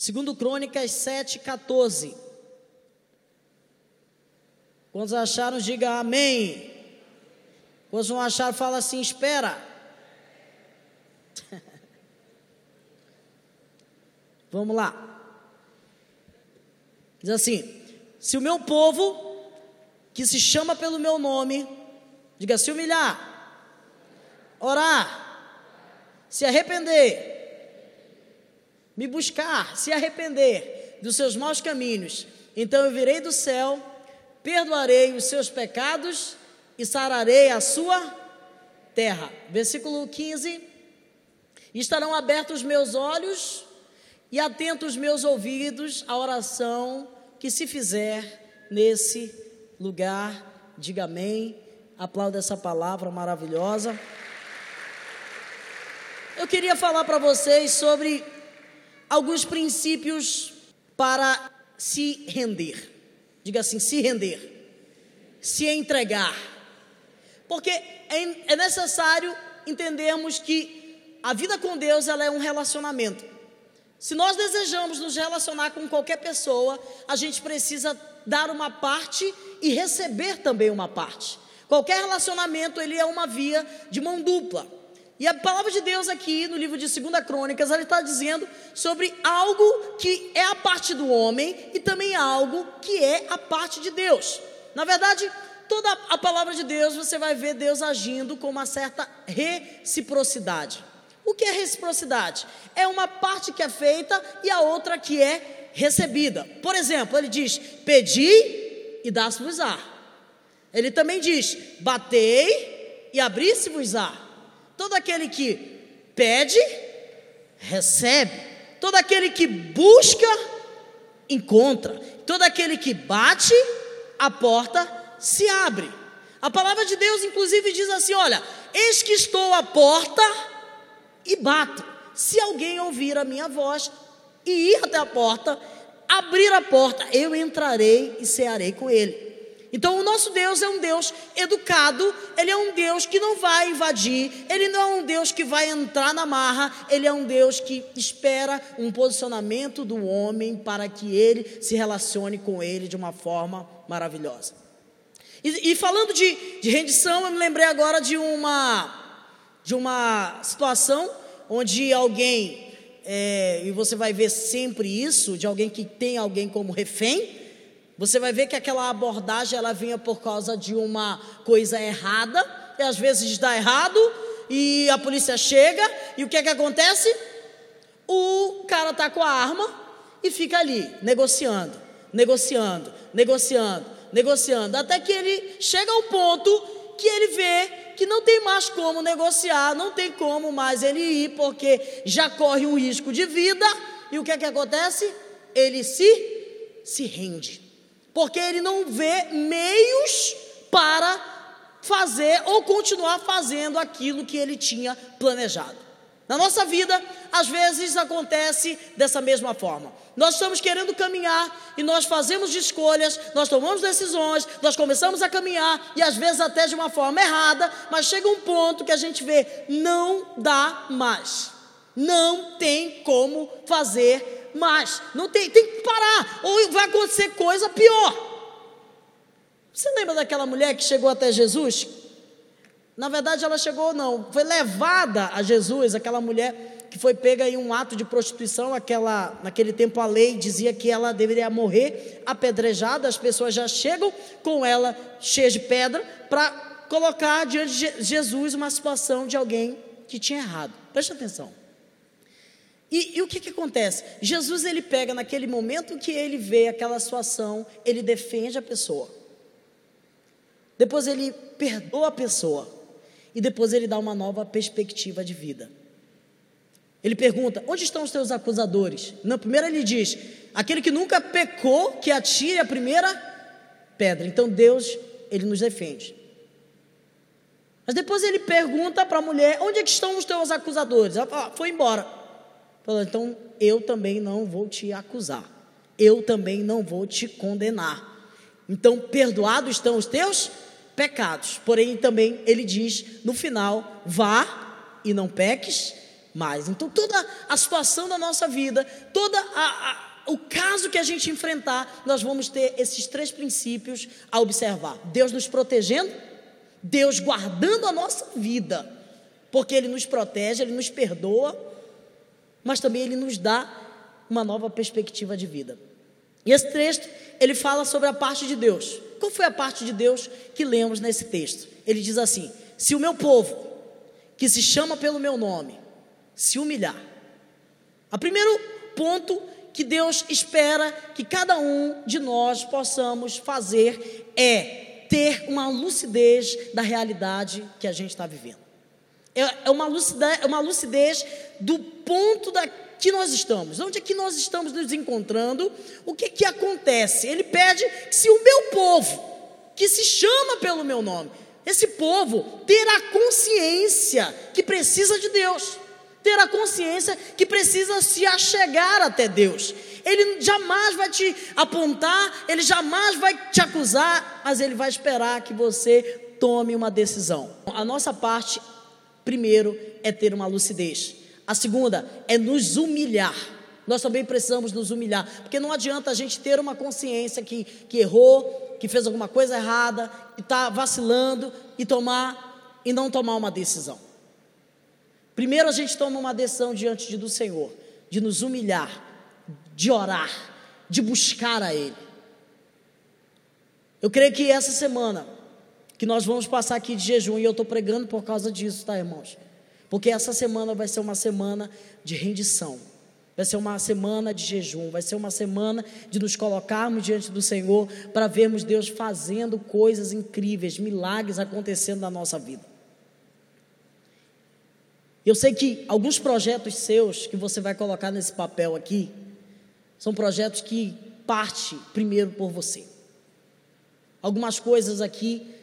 Segundo Crônicas 7, 14. Quando acharam, diga amém. Quando não acharam, fala assim, espera. Vamos lá. Diz assim: se o meu povo, que se chama pelo meu nome, diga se humilhar, orar, se arrepender, me buscar, se arrepender dos seus maus caminhos, então eu virei do céu, perdoarei os seus pecados e sararei a sua terra. Versículo 15: estarão abertos os meus olhos e atentos os meus ouvidos à oração que se fizer nesse lugar. Diga amém. Aplauda essa palavra maravilhosa. Eu queria falar para vocês sobre alguns princípios para se render. Diga assim: se render, se entregar. Porque é, é necessário entendermos que a vida com Deus ela é um relacionamento. Se nós desejamos nos relacionar com qualquer pessoa, a gente precisa dar uma parte e receber também uma parte. Qualquer relacionamento, ele é uma via de mão dupla. E a palavra de Deus aqui no livro de 2 Crônicas, ela está dizendo sobre algo que é a parte do homem e também algo que é a parte de Deus. Na verdade, toda a palavra de Deus, você vai ver Deus agindo com uma certa reciprocidade. O que é reciprocidade? É uma parte que é feita e a outra que é recebida. Por exemplo, ele diz: Pedi e dá-se-vos-á. Ele também diz: Batei e abri-se-vos-á. Todo aquele que pede, recebe. Todo aquele que busca, encontra. Todo aquele que bate, a porta se abre. A palavra de Deus, inclusive, diz assim: Olha, eis que estou à porta e bato. Se alguém ouvir a minha voz e ir até a porta, abrir a porta, eu entrarei e cearei com ele. Então, o nosso Deus é um Deus educado, ele é um Deus que não vai invadir, ele não é um Deus que vai entrar na marra, ele é um Deus que espera um posicionamento do homem para que ele se relacione com ele de uma forma maravilhosa. E, e falando de, de rendição, eu me lembrei agora de uma de uma situação onde alguém, é, e você vai ver sempre isso, de alguém que tem alguém como refém, você vai ver que aquela abordagem ela vinha por causa de uma coisa errada, e às vezes dá errado, e a polícia chega, e o que é que acontece? O cara tá com a arma e fica ali, negociando, negociando, negociando, negociando, até que ele chega ao ponto que ele vê que não tem mais como negociar, não tem como mais ele ir, porque já corre um risco de vida, e o que é que acontece? Ele se, se rende, porque ele não vê meios para fazer ou continuar fazendo aquilo que ele tinha planejado. Na nossa vida, às vezes acontece dessa mesma forma. Nós estamos querendo caminhar e nós fazemos escolhas, nós tomamos decisões, nós começamos a caminhar e às vezes até de uma forma errada, mas chega um ponto que a gente vê, não dá mais. Não tem como fazer mais. Não tem, tem que parar ou vai acontecer coisa pior. Você lembra daquela mulher que chegou até Jesus na verdade, ela chegou, não, foi levada a Jesus, aquela mulher que foi pega em um ato de prostituição, aquela, naquele tempo a lei dizia que ela deveria morrer apedrejada, as pessoas já chegam com ela cheia de pedra para colocar diante de Jesus uma situação de alguém que tinha errado. Preste atenção. E, e, o que, que acontece? Jesus ele pega naquele momento que ele vê aquela situação, ele defende a pessoa. Depois ele perdoa a pessoa e depois ele dá uma nova perspectiva de vida. Ele pergunta: onde estão os teus acusadores? Na primeira ele diz: aquele que nunca pecou, que atire a primeira pedra. Então Deus, ele nos defende. Mas depois ele pergunta para a mulher: onde é que estão os teus acusadores? Ela fala: ah, foi embora. Falou: então eu também não vou te acusar. Eu também não vou te condenar. Então, perdoados estão os teus pecados. Porém, também ele diz no final: vá e não peques mais. Então, toda a situação da nossa vida, toda a, a o caso que a gente enfrentar, nós vamos ter esses três princípios a observar: Deus nos protegendo, Deus guardando a nossa vida, porque Ele nos protege, Ele nos perdoa, mas também Ele nos dá uma nova perspectiva de vida. E esse texto, ele fala sobre a parte de Deus. Qual foi a parte de Deus que lemos nesse texto? Ele diz assim: Se o meu povo, que se chama pelo meu nome, se humilhar. O primeiro ponto que Deus espera que cada um de nós possamos fazer é ter uma lucidez da realidade que a gente está vivendo. É, é uma lucidez, é uma lucidez do ponto da, que nós estamos, onde é que nós estamos nos encontrando, o que que acontece? Ele pede que se o meu povo, que se chama pelo meu nome, esse povo terá consciência que precisa de Deus ter a consciência que precisa se achegar até Deus. Ele jamais vai te apontar, ele jamais vai te acusar, mas ele vai esperar que você tome uma decisão. A nossa parte, primeiro, é ter uma lucidez. A segunda é nos humilhar. Nós também precisamos nos humilhar, porque não adianta a gente ter uma consciência que, que errou, que fez alguma coisa errada, e está vacilando e tomar e não tomar uma decisão. Primeiro a gente toma uma decisão diante do Senhor, de nos humilhar, de orar, de buscar a Ele. Eu creio que essa semana, que nós vamos passar aqui de jejum, e eu estou pregando por causa disso, tá, irmãos? Porque essa semana vai ser uma semana de rendição, vai ser uma semana de jejum, vai ser uma semana de nos colocarmos diante do Senhor para vermos Deus fazendo coisas incríveis, milagres acontecendo na nossa vida. Eu sei que alguns projetos seus que você vai colocar nesse papel aqui são projetos que parte primeiro por você. Algumas coisas aqui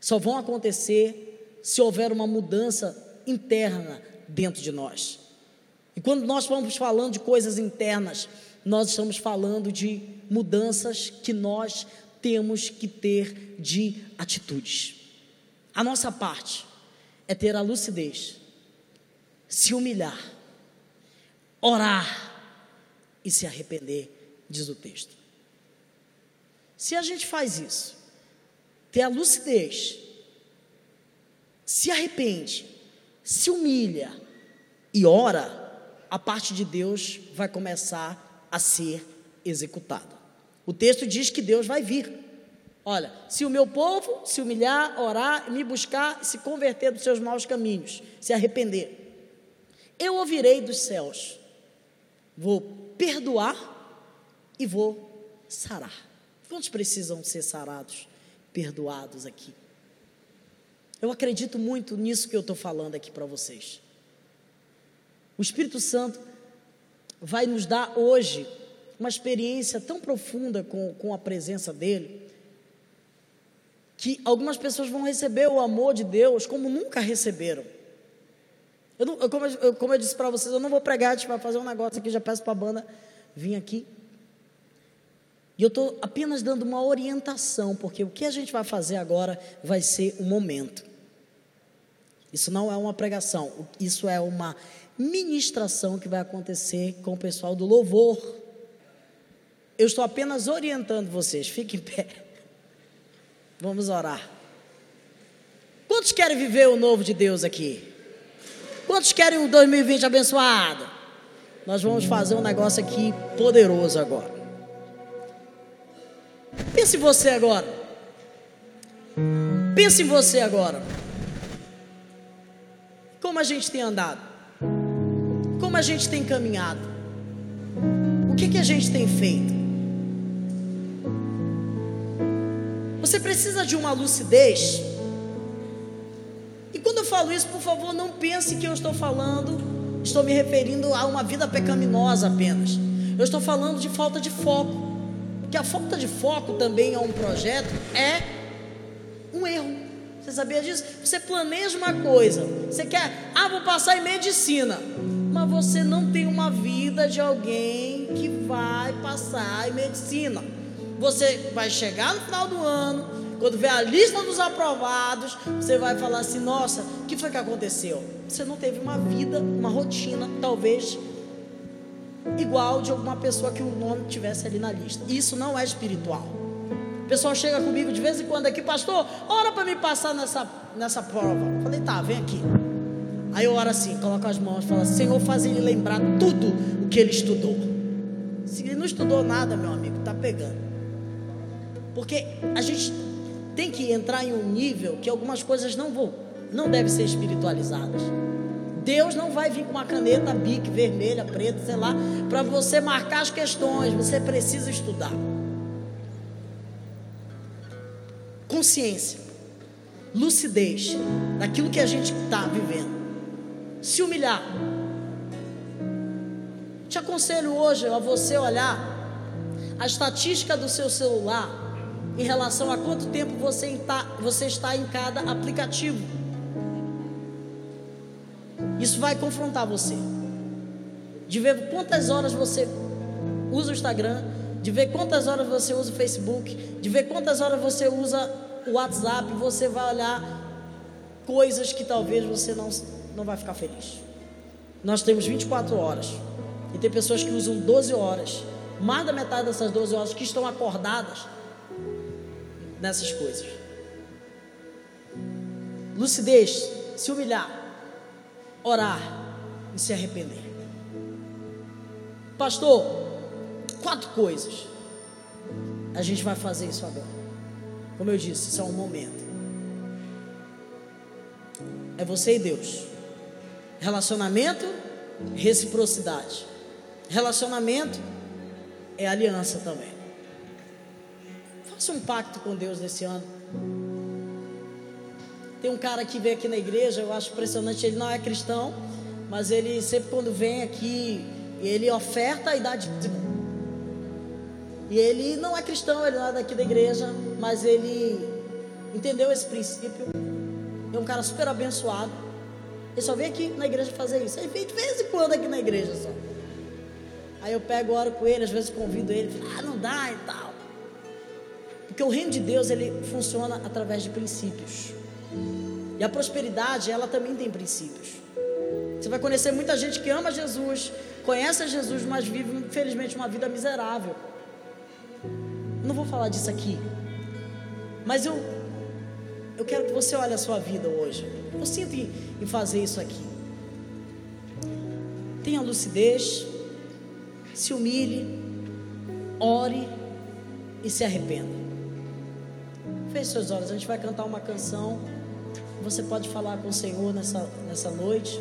só vão acontecer se houver uma mudança interna dentro de nós. E quando nós vamos falando de coisas internas, nós estamos falando de mudanças que nós temos que ter de atitudes. A nossa parte é ter a lucidez se humilhar, orar e se arrepender, diz o texto. Se a gente faz isso, ter a lucidez, se arrepende, se humilha e ora, a parte de Deus vai começar a ser executada. O texto diz que Deus vai vir. Olha, se o meu povo se humilhar, orar, me buscar, se converter dos seus maus caminhos, se arrepender, eu ouvirei dos céus, vou perdoar e vou sarar. Quantos precisam ser sarados, perdoados aqui? Eu acredito muito nisso que eu estou falando aqui para vocês. O Espírito Santo vai nos dar hoje uma experiência tão profunda com, com a presença dEle, que algumas pessoas vão receber o amor de Deus como nunca receberam. Eu não, eu, como, eu, como eu disse para vocês, eu não vou pregar, tipo, fazer um negócio aqui, já peço para a banda vir aqui. E eu estou apenas dando uma orientação, porque o que a gente vai fazer agora vai ser um momento. Isso não é uma pregação, isso é uma ministração que vai acontecer com o pessoal do louvor. Eu estou apenas orientando vocês, fiquem em pé. Vamos orar. Quantos querem viver o novo de Deus aqui? Quantos querem um 2020 abençoado? Nós vamos fazer um negócio aqui poderoso agora. Pense em você agora. Pense em você agora. Como a gente tem andado? Como a gente tem caminhado? O que, que a gente tem feito? Você precisa de uma lucidez e quando eu falo isso, por favor, não pense que eu estou falando, estou me referindo a uma vida pecaminosa apenas. Eu estou falando de falta de foco. Porque a falta de foco também a um projeto é um erro. Você sabia disso? Você planeja uma coisa, você quer, ah, vou passar em medicina, mas você não tem uma vida de alguém que vai passar em medicina. Você vai chegar no final do ano, Quando vê a lista dos aprovados, você vai falar assim: nossa, o que foi que aconteceu? Você não teve uma vida, uma rotina, talvez igual de alguma pessoa que o nome tivesse ali na lista. Isso não é espiritual. O pessoal chega comigo de vez em quando aqui, pastor, ora para me passar nessa, nessa prova. Eu falei, tá, vem aqui. Aí eu oro assim, coloco as mãos falo, Senhor, faz ele lembrar tudo o que ele estudou. Se ele não estudou nada, meu amigo, tá pegando. Porque a gente tem que entrar em um nível que algumas coisas não vão, não devem ser espiritualizadas. Deus não vai vir com uma caneta bic vermelha, preta, sei lá, para você marcar as questões. Você precisa estudar. Consciência, lucidez daquilo que a gente está vivendo. Se humilhar. Te aconselho hoje a você olhar a estatística do seu celular em relação a quanto tempo você está, você está em cada aplicativo. Isso vai confrontar você. De ver quantas horas você usa o Instagram, de ver quantas horas você usa o Facebook, de ver quantas horas você usa o WhatsApp, você vai olhar coisas que talvez você não, não vai ficar feliz. Nós temos 24 horas. E tem pessoas que usam 12 horas. Mais da metade dessas 12 horas que estão acordadas nessas coisas. Lucidez, se humilhar, orar e se arrepender. Pastor, quatro coisas. A gente vai fazer isso agora. Como eu disse, isso é um momento. É você e Deus. Relacionamento, reciprocidade. Relacionamento é aliança também. Faça um pacto com Deus nesse ano. Tem um cara que vem aqui na igreja, eu acho impressionante, ele não é cristão, mas ele sempre quando vem aqui, ele oferta e dá. E ele não é cristão, ele não é daqui da igreja, mas ele entendeu esse princípio. É um cara super abençoado. Ele só vem aqui na igreja fazer isso. Ele vem de vez em quando aqui na igreja só. Aí eu pego, oro com ele, às vezes convido ele, ah, não dá e tal. Porque o reino de Deus ele funciona através de princípios. E a prosperidade, ela também tem princípios. Você vai conhecer muita gente que ama Jesus, conhece Jesus, mas vive, infelizmente, uma vida miserável. Não vou falar disso aqui. Mas eu, eu quero que você olhe a sua vida hoje. Eu sinto em, em fazer isso aqui. Tenha lucidez, se humilhe, ore e se arrependa. Feche seus olhos, a gente vai cantar uma canção. Você pode falar com o Senhor nessa, nessa noite.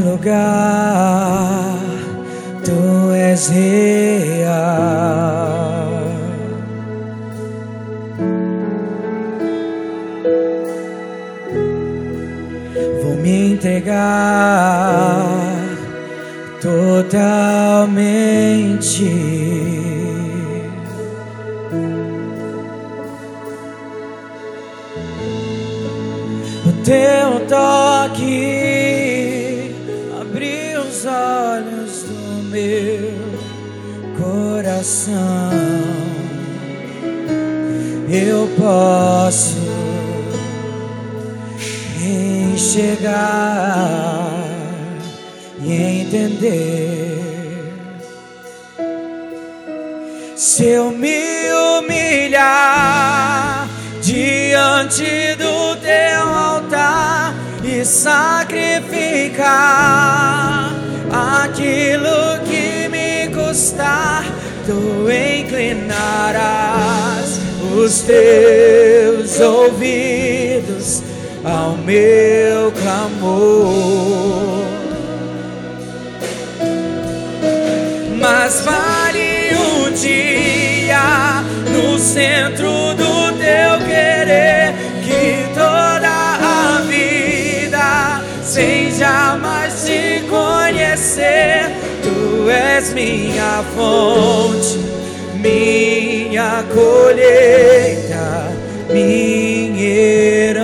Lugar, tu és real. Vou me entregar totalmente. O teu toque coração eu posso enxergar e entender. Se eu me humilhar diante do teu altar e sacrificar aquilo que me custar tu inclinarás os teus ouvidos ao meu clamor. Mas vale um dia no centro és minha fonte, minha colheita, minha herança.